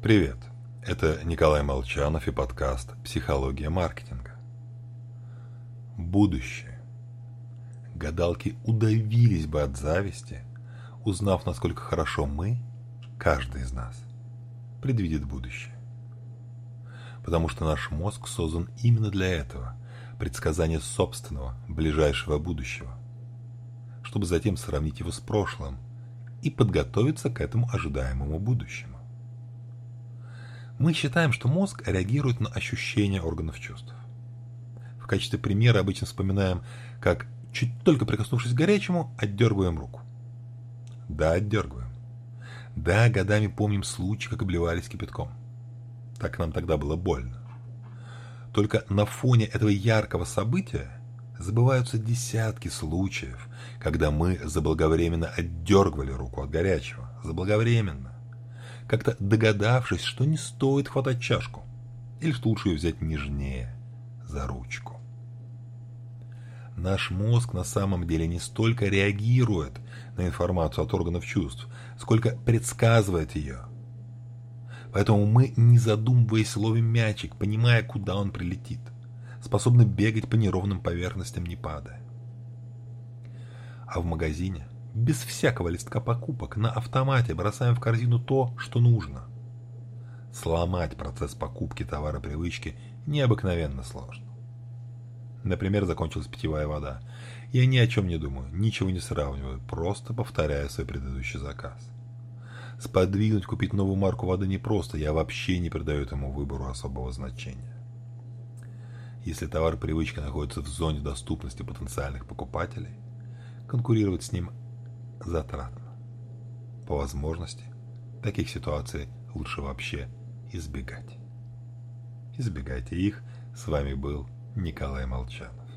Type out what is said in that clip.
Привет, это Николай Молчанов и подкаст «Психология маркетинга». Будущее. Гадалки удавились бы от зависти, узнав, насколько хорошо мы, каждый из нас, предвидит будущее. Потому что наш мозг создан именно для этого – предсказания собственного, ближайшего будущего, чтобы затем сравнить его с прошлым и подготовиться к этому ожидаемому будущему. Мы считаем, что мозг реагирует на ощущения органов чувств. В качестве примера обычно вспоминаем, как, чуть только прикоснувшись к горячему, отдергиваем руку. Да, отдергиваем. Да, годами помним случаи, как обливались кипятком. Так нам тогда было больно. Только на фоне этого яркого события забываются десятки случаев, когда мы заблаговременно отдергивали руку от горячего. Заблаговременно как-то догадавшись, что не стоит хватать чашку, или что лучше ее взять нежнее, за ручку. Наш мозг на самом деле не столько реагирует на информацию от органов чувств, сколько предсказывает ее. Поэтому мы, не задумываясь, ловим мячик, понимая, куда он прилетит, способны бегать по неровным поверхностям, не падая. А в магазине – без всякого листка покупок, на автомате бросаем в корзину то, что нужно. Сломать процесс покупки товара привычки необыкновенно сложно. Например, закончилась питьевая вода. Я ни о чем не думаю, ничего не сравниваю, просто повторяю свой предыдущий заказ. Сподвигнуть купить новую марку воды непросто, я вообще не придаю этому выбору особого значения. Если товар привычки находится в зоне доступности потенциальных покупателей, конкурировать с ним затратно. По возможности, таких ситуаций лучше вообще избегать. Избегайте их. С вами был Николай Молчанов.